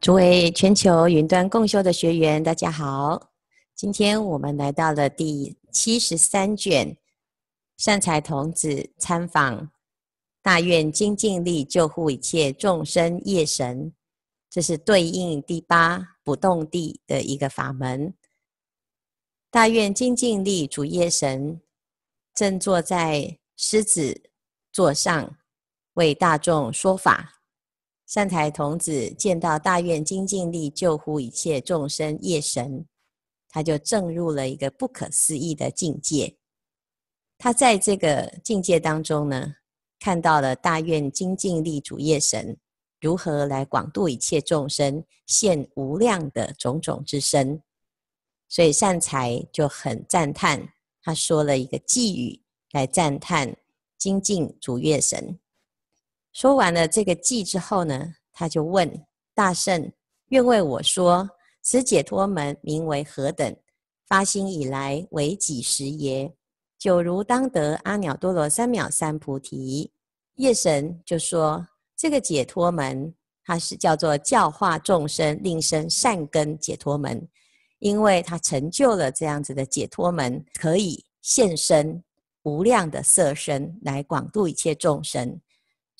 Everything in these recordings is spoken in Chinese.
诸位全球云端共修的学员，大家好。今天我们来到了第七十三卷，善财童子参访大愿精进力救护一切众生业神，这是对应第八不动地的一个法门。大愿精进力主业神正坐在狮子座上，为大众说法。善财童子见到大愿精进力救护一切众生业神，他就证入了一个不可思议的境界。他在这个境界当中呢，看到了大愿精进力主业神如何来广度一切众生，现无量的种种之身。所以善财就很赞叹，他说了一个偈语来赞叹精进主业神。说完了这个偈之后呢，他就问大圣：“愿为我说，此解脱门名为何等？发心以来为几时耶？”久如当得阿耨多罗三藐三菩提。夜神就说：“这个解脱门，它是叫做教化众生，令生善根解脱门，因为它成就了这样子的解脱门，可以现身无量的色身来广度一切众生。”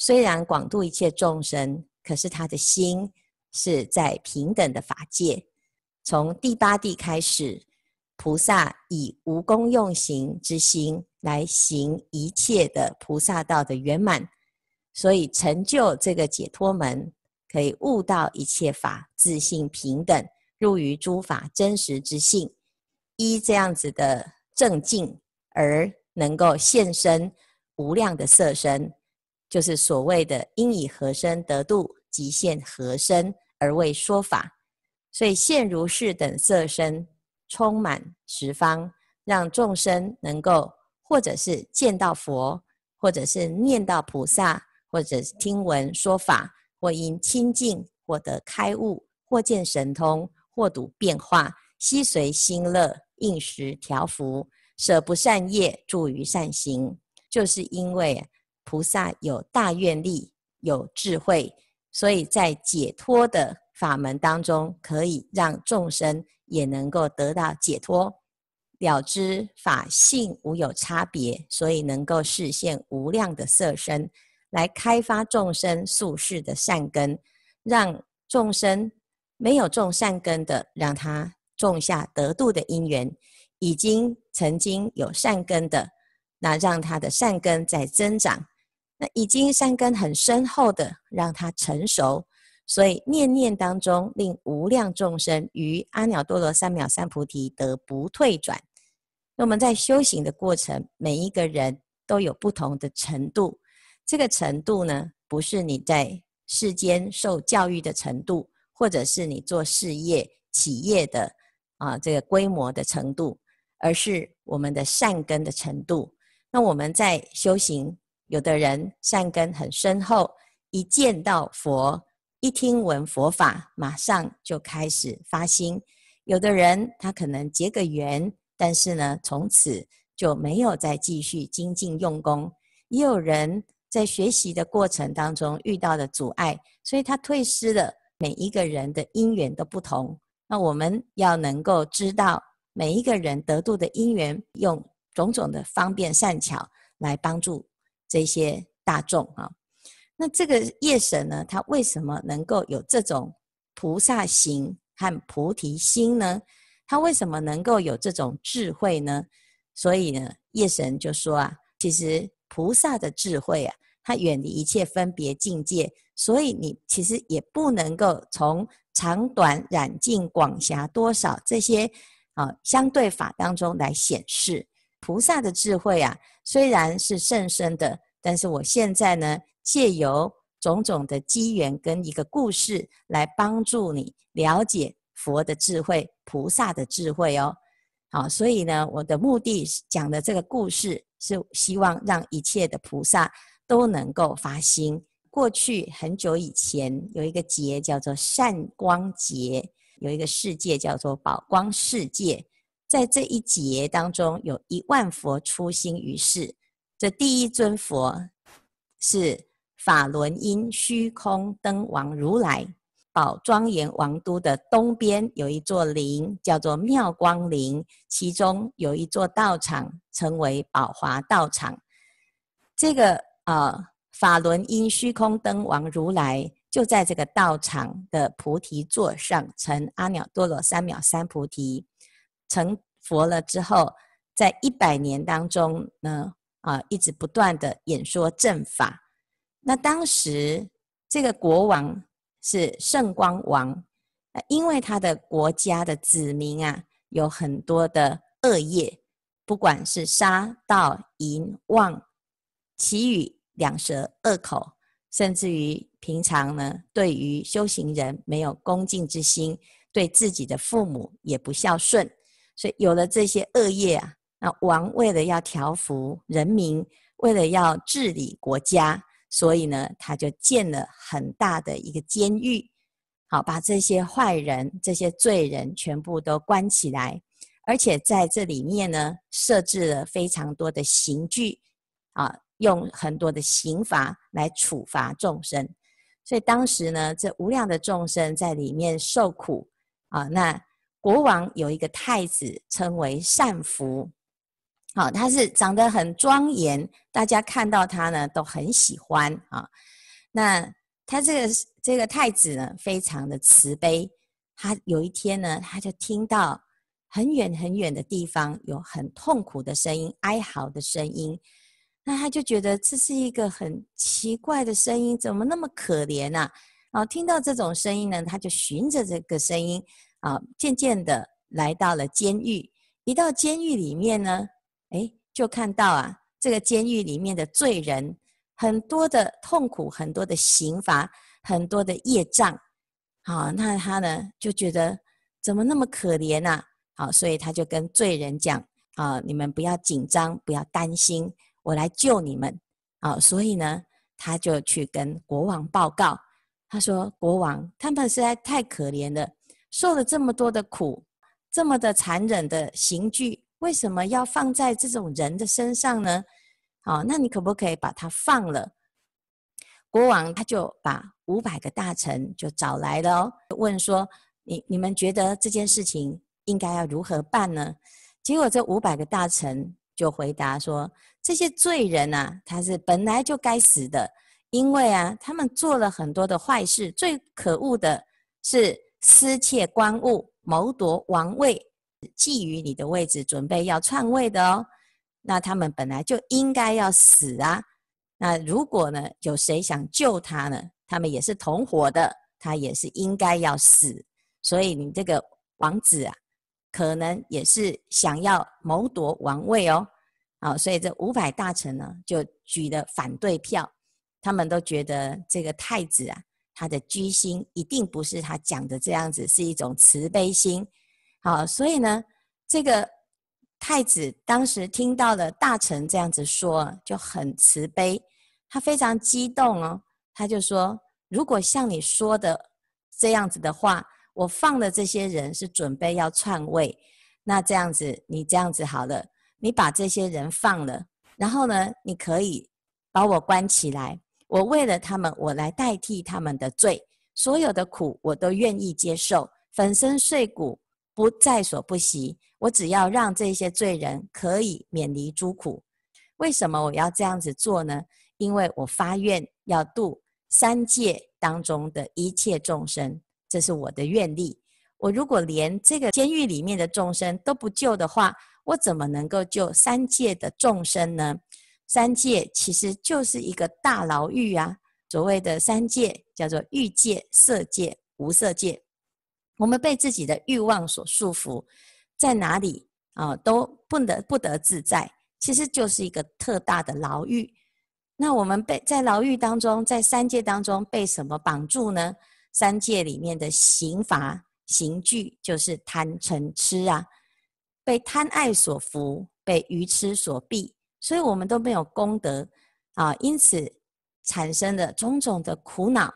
虽然广度一切众生，可是他的心是在平等的法界。从第八地开始，菩萨以无功用行之心来行一切的菩萨道的圆满，所以成就这个解脱门，可以悟到一切法自性平等，入于诸法真实之性，依这样子的正境而能够现身无量的色身。就是所谓的应以何身得度，即现何身而为说法，所以现如是等色身，充满十方，让众生能够或者是见到佛，或者是念到菩萨，或者是听闻说法，或因亲近获得开悟，或见神通，或睹变化，悉随心乐，应时调伏，舍不善业，助于善行，就是因为。菩萨有大愿力，有智慧，所以在解脱的法门当中，可以让众生也能够得到解脱，了知法性无有差别，所以能够示现无量的色身，来开发众生宿世的善根，让众生没有种善根的，让他种下得度的因缘；已经曾经有善根的，那让他的善根在增长。那已经善根很深厚的，让它成熟，所以念念当中令无量众生于阿耨多罗三藐三菩提得不退转。那我们在修行的过程，每一个人都有不同的程度。这个程度呢，不是你在世间受教育的程度，或者是你做事业企业的啊这个规模的程度，而是我们的善根的程度。那我们在修行。有的人善根很深厚，一见到佛，一听闻佛法，马上就开始发心。有的人他可能结个缘，但是呢，从此就没有再继续精进用功。也有人在学习的过程当中遇到了阻碍，所以他退失了。每一个人的因缘都不同，那我们要能够知道每一个人得度的因缘，用种种的方便善巧来帮助。这些大众啊，那这个夜神呢，他为什么能够有这种菩萨行和菩提心呢？他为什么能够有这种智慧呢？所以呢，夜神就说啊，其实菩萨的智慧啊，他远离一切分别境界，所以你其实也不能够从长短染净广狭多少这些啊相对法当中来显示。菩萨的智慧啊，虽然是甚深的，但是我现在呢，借由种种的机缘跟一个故事来帮助你了解佛的智慧、菩萨的智慧哦。好，所以呢，我的目的讲的这个故事是希望让一切的菩萨都能够发心。过去很久以前，有一个劫叫做善光劫，有一个世界叫做宝光世界。在这一劫当中，有一万佛出兴于世。这第一尊佛是法轮音虚空灯王如来，宝庄严王都的东边有一座陵，叫做妙光陵，其中有一座道场，称为宝华道场。这个、呃，法轮音虚空灯王如来就在这个道场的菩提座上，成阿耨多罗三藐三菩提，成佛了之后，在一百年当中呢，啊、一直不断的演说正法。那当时这个国王是圣光王，因为他的国家的子民啊，有很多的恶业，不管是杀盗淫妄，綺语两舌恶口，甚至于平常呢，对于修行人没有恭敬之心，对自己的父母也不孝顺，所以有了这些恶业啊，那王为了要调伏人民，为了要治理国家。所以呢，他就建了很大的一个监狱，好，把这些坏人、这些罪人全部都关起来，而且在这里面呢，设置了非常多的刑具，啊，用很多的刑罚来处罚众生。所以当时呢，这无量的众生在里面受苦，啊，那国王有一个太子，称为善福。好，他是长得很庄严，大家看到他呢都很喜欢啊。那他这个这个太子呢，非常的慈悲。他有一天呢，他就听到很远很远的地方有很痛苦的声音、哀嚎的声音。那他就觉得这是一个很奇怪的声音，怎么那么可怜呢？啊，听到这种声音呢，他就循着这个声音啊，渐渐的来到了监狱。一到监狱里面呢。哎，就看到啊，这个监狱里面的罪人，很多的痛苦，很多的刑罚，很多的业障。好，那他呢就觉得怎么那么可怜呐？好，所以他就跟罪人讲：啊，你们不要紧张，不要担心，我来救你们。啊，所以呢，他就去跟国王报告。他说：国王，他们实在太可怜了，受了这么多的苦，这么的残忍的刑具。为什么要放在这种人的身上呢？好，那你可不可以把他放了？国王他就把五百个大臣就找来了哦，问说：你你们觉得这件事情应该要如何办呢？结果这五百个大臣就回答说：这些罪人啊，他是本来就该死的，因为啊，他们做了很多的坏事，最可恶的是私窃官物，谋夺王位。觊觎你的位置，准备要篡位的哦。那他们本来就应该要死啊。那如果呢，有谁想救他呢？他们也是同伙的，他也是应该要死。所以你这个王子啊，可能也是想要谋夺王位哦。好，所以这五百大臣呢，就举了反对票。他们都觉得这个太子啊，他的居心一定不是他讲的这样子，是一种慈悲心。好，所以呢，这个太子当时听到了大臣这样子说，就很慈悲，他非常激动哦，他就说：如果像你说的这样子的话，我放的这些人是准备要篡位，那这样子，你这样子好了，你把这些人放了，然后呢，你可以把我关起来，我为了他们，我来代替他们的罪，所有的苦我都愿意接受，粉身碎骨。不在所不惜，我只要让这些罪人可以免离诸苦。为什么我要这样子做呢？因为我发愿要度三界当中的一切众生，这是我的愿力。我如果连这个监狱里面的众生都不救的话，我怎么能够救三界的众生呢？三界其实就是一个大牢狱啊。所谓的三界叫做欲界、色界、无色界。我们被自己的欲望所束缚，在哪里啊都不得不得自在，其实就是一个特大的牢狱。那我们被在牢狱当中，在三界当中被什么绑住呢？三界里面的刑罚刑具就是贪嗔痴啊，被贪爱所缚，被愚痴所蔽，所以我们都没有功德啊，因此产生的种种的苦恼，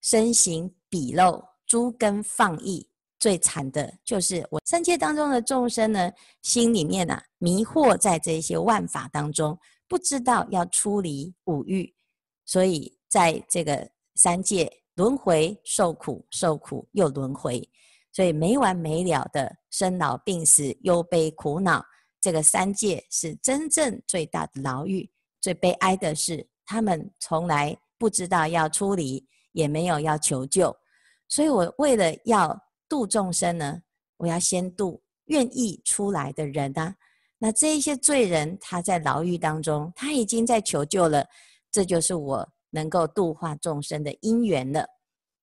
身形鄙陋。诸根放逸，最惨的就是我三界当中的众生呢，心里面啊迷惑在这些万法当中，不知道要出离五欲，所以在这个三界轮回受苦，受苦又轮回，所以没完没了的生老病死、忧悲苦恼。这个三界是真正最大的牢狱。最悲哀的是，他们从来不知道要出离，也没有要求救。所以我为了要度众生呢，我要先度愿意出来的人啊。那这一些罪人，他在牢狱当中，他已经在求救了。这就是我能够度化众生的因缘了。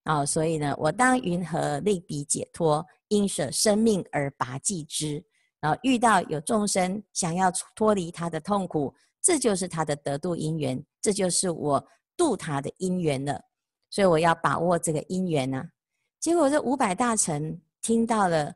啊、哦，所以呢，我当云何令彼解脱？应舍生命而拔济之。然后遇到有众生想要脱离他的痛苦，这就是他的得度因缘，这就是我度他的因缘了。所以我要把握这个因缘啊。结果这五百大臣听到了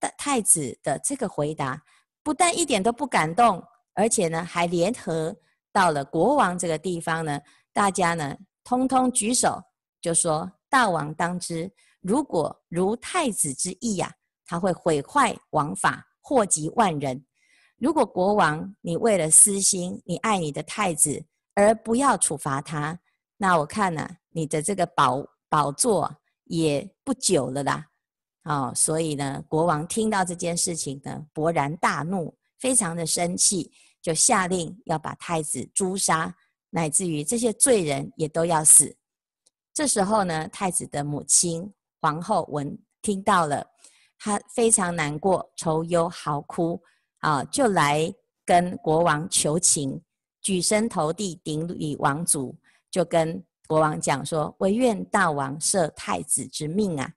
大太子的这个回答。不但一点都不感动，而且呢，还联合到了国王这个地方呢，大家呢，通通举手，就说：“大王当知，如果如太子之意呀、啊，他会毁坏王法，祸及万人。如果国王你为了私心，你爱你的太子，而不要处罚他，那我看呢、你的这个宝宝座也不久了啦。”哦，所以呢，国王听到这件事情呢，勃然大怒，非常的生气，就下令要把太子诛杀，乃至于这些罪人也都要死。这时候呢，太子的母亲皇后闻听到了，他非常难过，愁忧嚎哭，啊，就来跟国王求情，举身投地顶礼王足，就跟国王讲说：“惟愿大王赦太子之命啊！”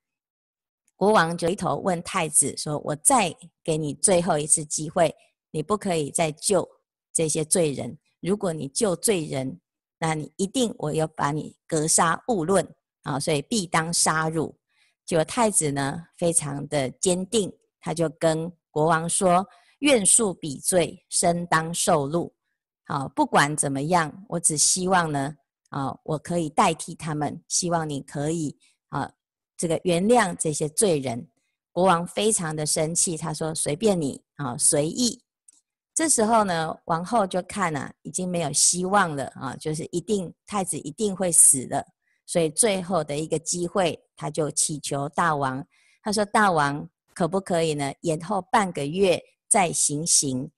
国王就回头问太子说：“我再给你最后一次机会，你不可以再救这些罪人。如果你救罪人，那你一定我要把你格杀勿论啊！所以必当杀戮。”结果太子呢，非常的坚定，他就跟国王说：“愿恕彼罪，身当受戮。好，不管怎么样，我只希望呢，啊，我可以代替他们，希望你可以啊。”这个原谅这些罪人，国王非常的生气，他说：“随便你啊，随意。”这时候呢，王后就看啊，已经没有希望了啊，就是一定太子一定会死了，所以最后的一个机会，他就祈求大王，他说：“大王可不可以呢，延后半个月再行刑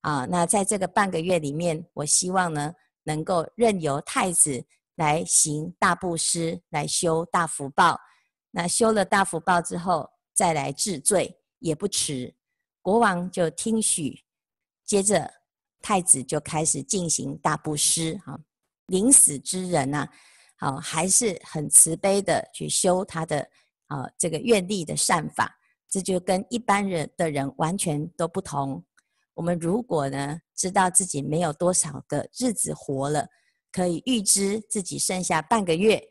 啊？那在这个半个月里面，我希望呢，能够任由太子来行大布施，来修大福报。”那修了大福报之后，再来治罪也不迟。国王就听许，接着太子就开始进行大布施。哈，临死之人呐，好还是很慈悲的去修他的啊这个愿力的善法，这就跟一般人的人完全都不同。我们如果呢知道自己没有多少个日子活了，可以预知自己剩下半个月。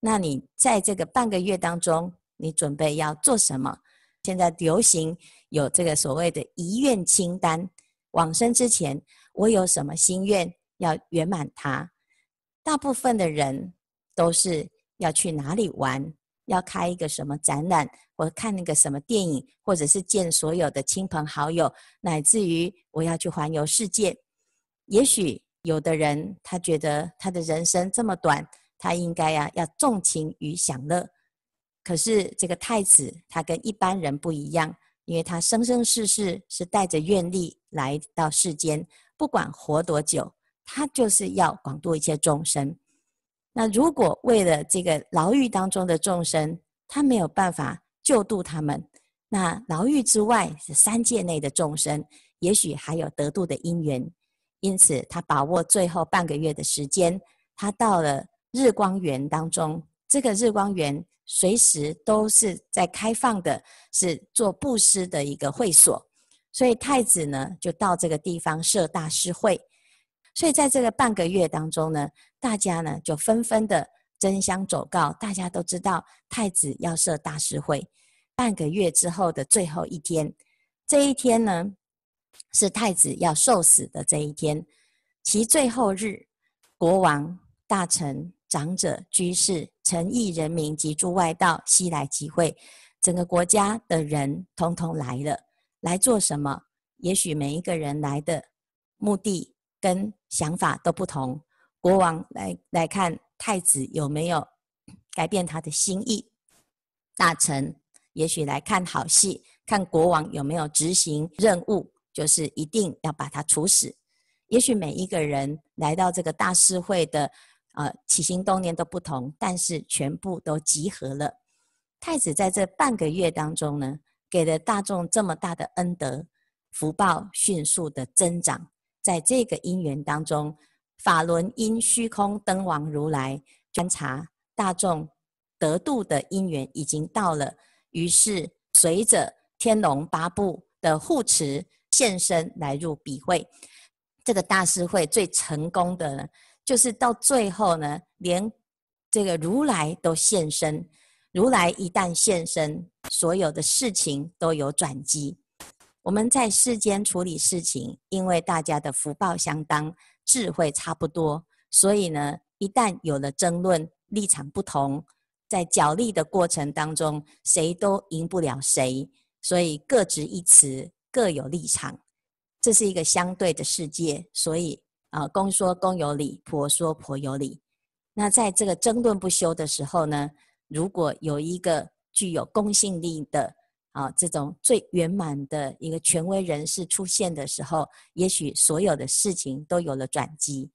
那你在这个半个月当中，你准备要做什么？现在流行有这个所谓的遗愿清单，往生之前我有什么心愿要圆满它？大部分的人都是要去哪里玩，要开一个什么展览，或看那个什么电影，或者是见所有的亲朋好友，乃至于我要去环游世界。也许有的人他觉得他的人生这么短。他应该呀、啊，要纵情于享乐。可是这个太子，他跟一般人不一样，因为他生生世世是带着愿力来到世间，不管活多久，他就是要广度一切众生。那如果为了这个牢狱当中的众生，他没有办法救度他们，那牢狱之外是三界内的众生，也许还有得度的因缘。因此，他把握最后半个月的时间，他到了。日光园当中，这个日光园随时都是在开放的，是做布施的一个会所。所以太子呢，就到这个地方设大师会。所以在这个半个月当中呢，大家呢就纷纷的争相走告，大家都知道太子要设大师会。半个月之后的最后一天，这一天呢是太子要受死的这一天，其最后日，国王大臣。长者、居士、臣役人民及诸外道悉来集会，整个国家的人通通来了。来做什么？也许每一个人来的目的跟想法都不同。国王来来看太子有没有 改变他的心意。大臣也许来看好戏，看国王有没有执行任务，就是一定要把他处死。也许每一个人来到这个大施会的，呃，起心动念都不同，但是全部都集合了。太子在这半个月当中呢，给了大众这么大的恩德，福报迅速的增长。在这个因缘当中，法轮因虚空灯王如来观察大众。得度的因缘已经到了，于是随着天龙八部的护持现身来入彼会。这个大施会最成功的呢，就是到最后呢，连这个如来都现身。如来一旦现身，所有的事情都有转机。我们在世间处理事情，因为大家的福报相当，智慧差不多，所以呢，一旦有了争论，立场不同。在角力的过程当中，谁都赢不了谁，所以各执一词，各有立场。这是一个相对的世界，所以啊，公说公有理，婆说婆有理。那在这个争论不休的时候呢，如果有一个具有公信力的啊这种最圆满的一个权威人士出现的时候，也许所有的事情都有了转机。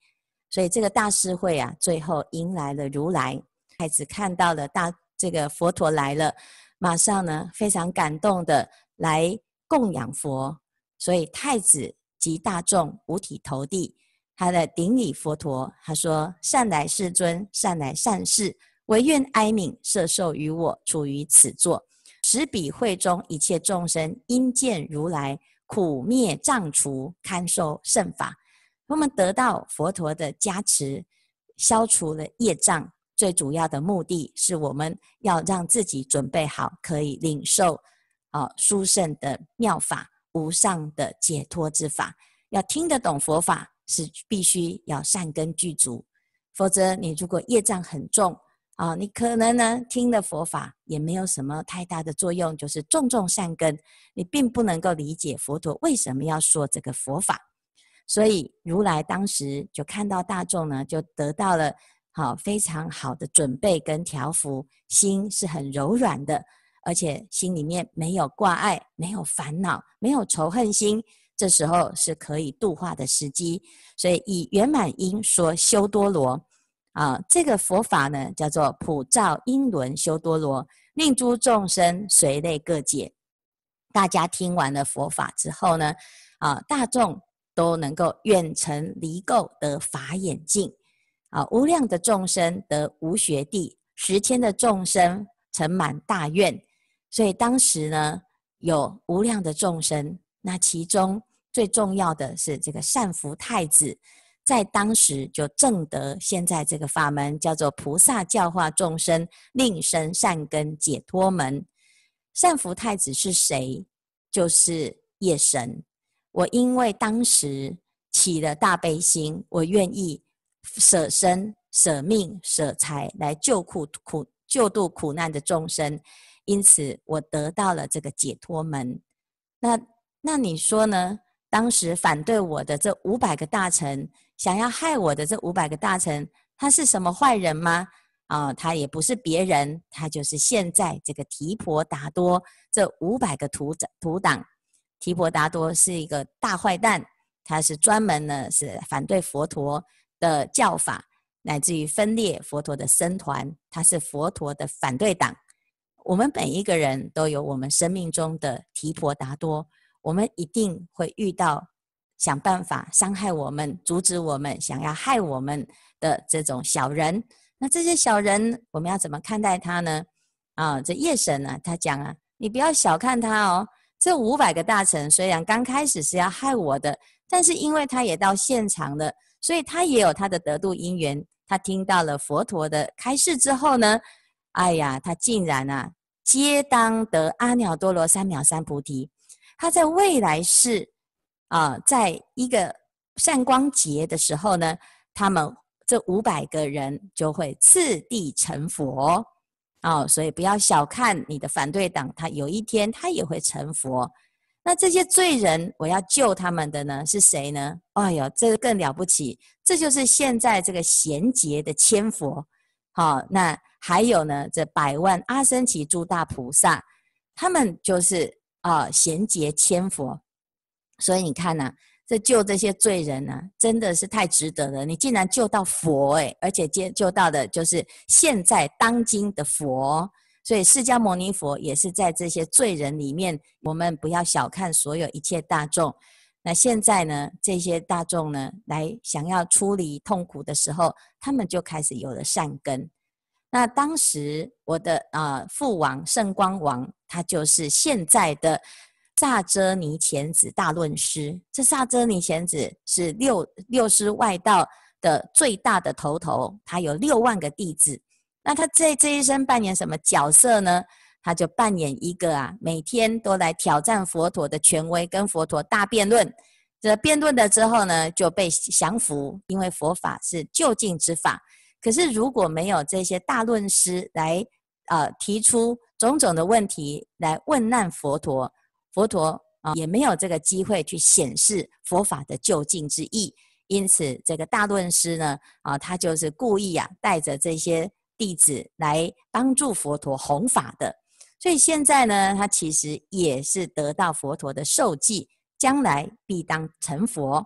所以这个大施会啊，最后迎来了如来。太子看到了大这个佛陀来了，马上呢非常感动的来供养佛，所以太子及大众五体投地，他的顶礼佛陀，他说：“善来世尊，善来善士，唯愿哀悯摄受于我，处于此座，十比会中一切众生因见如来苦灭障除，堪受圣法。”我们得到佛陀的加持，消除了业障。最主要的目的是我们要让自己准备好，可以领受啊殊胜的妙法、无上的解脱之法。要听得懂佛法，是必须要善根具足，否则你如果业障很重啊，你可能呢听了佛法也没有什么太大的作用，就是重重善根，你并不能够理解佛陀为什么要说这个佛法。所以如来当时就看到大众呢，就得到了。好，非常好的准备跟调伏，心是很柔软的，而且心里面没有挂碍，没有烦恼，没有仇恨心，这时候是可以度化的时机。所以以圆满音说修多罗啊，这个佛法呢叫做普照音轮修多罗，令诸众生随类各解。大家听完了佛法之后呢，啊，大众都能够远尘离垢得法眼净。啊，无量的众生得无学地，十千的众生成满大愿。所以当时呢，有无量的众生。那其中最重要的是这个善福太子，在当时就证得现在这个法门，叫做菩萨教化众生，令生善根解脱门。善福太子是谁？就是夜神。我因为当时起了大悲心，我愿意。舍身、舍命、舍财来救苦苦救度苦难的众生，因此我得到了这个解脱门。那那你说呢？当时反对我的这五百个大臣，想要害我的这五百个大臣，他是什么坏人吗？啊、他也不是别人，他就是现在这个提婆达多这五百个徒徒党。提婆达多是一个大坏蛋，他是专门呢是反对佛陀。的教法，乃至于分裂佛陀的僧团，他是佛陀的反对党。我们每一个人都有我们生命中的提婆达多，我们一定会遇到想办法伤害我们、阻止我们、想要害我们的这种小人。那这些小人，我们要怎么看待他呢？啊，这夜神呢，他讲啊，你不要小看他哦。这五百个大臣虽然刚开始是要害我的，但是因为他也到现场了。所以他也有他的得度因缘，他听到了佛陀的开示之后呢，哎呀，他竟然啊，皆当得阿耨多罗三藐三菩提。他在未来世啊，在一个善光劫的时候呢，他们这五百个人就会次第成佛。哦，所以不要小看你的反对党，他有一天他也会成佛。那这些罪人，我要救他们的呢，是谁呢？哎呦，这个更了不起，这就是现在这个贤劫的千佛，好，那还有呢，这百万阿僧祇诸大菩萨，他们就是啊贤劫千佛。所以你看呢、这救这些罪人呢、真的是太值得了。你竟然救到佛诶，而且接救到的就是现在当今的佛。所以释迦牟尼佛也是在这些罪人里面，我们不要小看所有一切大众。那现在呢，这些大众呢，来想要出离痛苦的时候，他们就开始有了善根。那当时我的啊、呃、父王圣光王，他就是现在的萨遮尼乾子大论师。这萨遮尼乾子是六六师外道的最大的头头，他有六万个弟子。那他在这一生扮演什么角色呢？他就扮演一个啊，每天都来挑战佛陀的权威，跟佛陀大辩论。这辩论了之后呢，就被降服，因为佛法是就近之法。可是如果没有这些大论师来呃提出种种的问题来问难佛陀，佛陀啊、也没有这个机会去显示佛法的究竟之意。因此，这个大论师呢啊、他就是故意啊带着这些。弟子来帮助佛陀弘法的，所以现在呢，他其实也是得到佛陀的授记，将来必当成佛。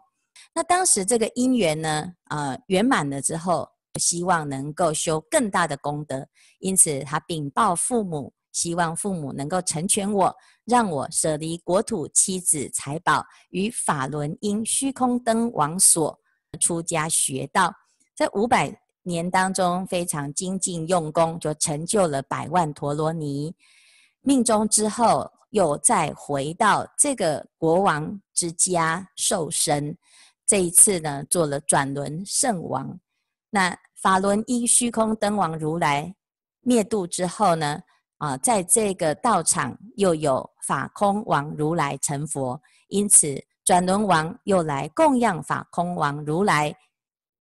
那当时这个因缘呢，呃，圆满了之后，希望能够修更大的功德，因此他禀报父母，希望父母能够成全我，让我舍离国土、妻子、财宝，与法轮音虚空灯王所出家学道。在五百。年当中非常精进用功，就成就了百万陀罗尼。命终之后，又再回到这个国王之家受生。这一次呢，做了转轮圣王。那法轮音虚空灯王如来灭度之后呢，啊，在这个道场又有法空王如来成佛，因此转轮王又来供养法空王如来，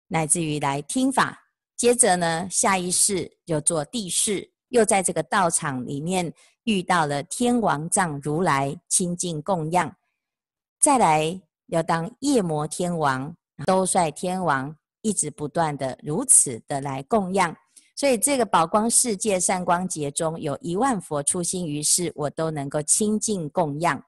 乃至于来听法。接着呢，下一世就做帝释，又在这个道场里面遇到了天王藏如来亲近供养，再来要当夜魔天王、兜率天王，一直不断的如此的来供养。所以这个宝光世界善光节中有一万佛出心于世，我都能够清净供养。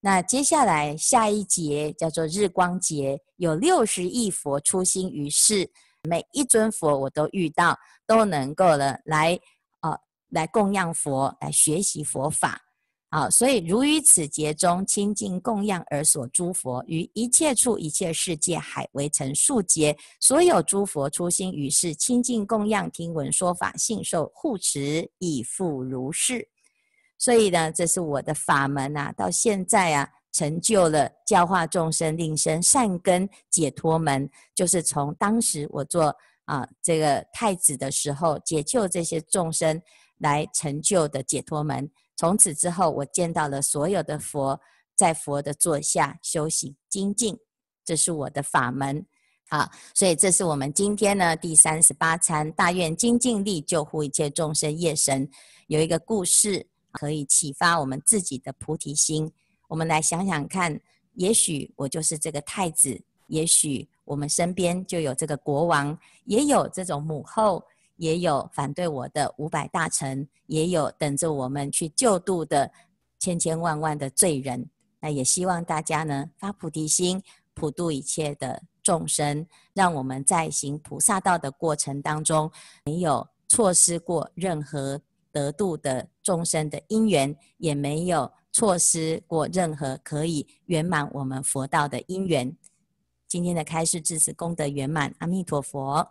那接下来下一节叫做日光节，有六十亿佛出心于世。每一尊佛我都遇到，都能够了来啊、呃、来供养佛，来学习佛法。好，所以如于此劫中清净供养而所诸佛，于一切处一切世界海为成数劫，所有诸佛出心于世，清净供养，听闻说法，信受护持，亦复如是。所以呢，这是我的法门啊，到现在啊。成就了教化众生、令生善根解脱门，就是从当时我做啊这个太子的时候，解救这些众生来成就的解脱门。从此之后，我见到了所有的佛，在佛的座下修行精进，这是我的法门。好，所以这是我们今天呢第三十八餐大愿精进力救护一切众生业神有一个故事，可以启发我们自己的菩提心。我们来想想看，也许我就是这个太子，也许我们身边就有这个国王，也有这种母后，也有反对我的五百大臣，也有等着我们去救度的千千万万的罪人。那也希望大家呢发菩提心，普度一切的众生，让我们在行菩萨道的过程当中，没有错失过任何得度的众生的因缘，也没有。错失过任何可以圆满我们佛道的因缘。今天的开示至此功德圆满，阿弥陀佛。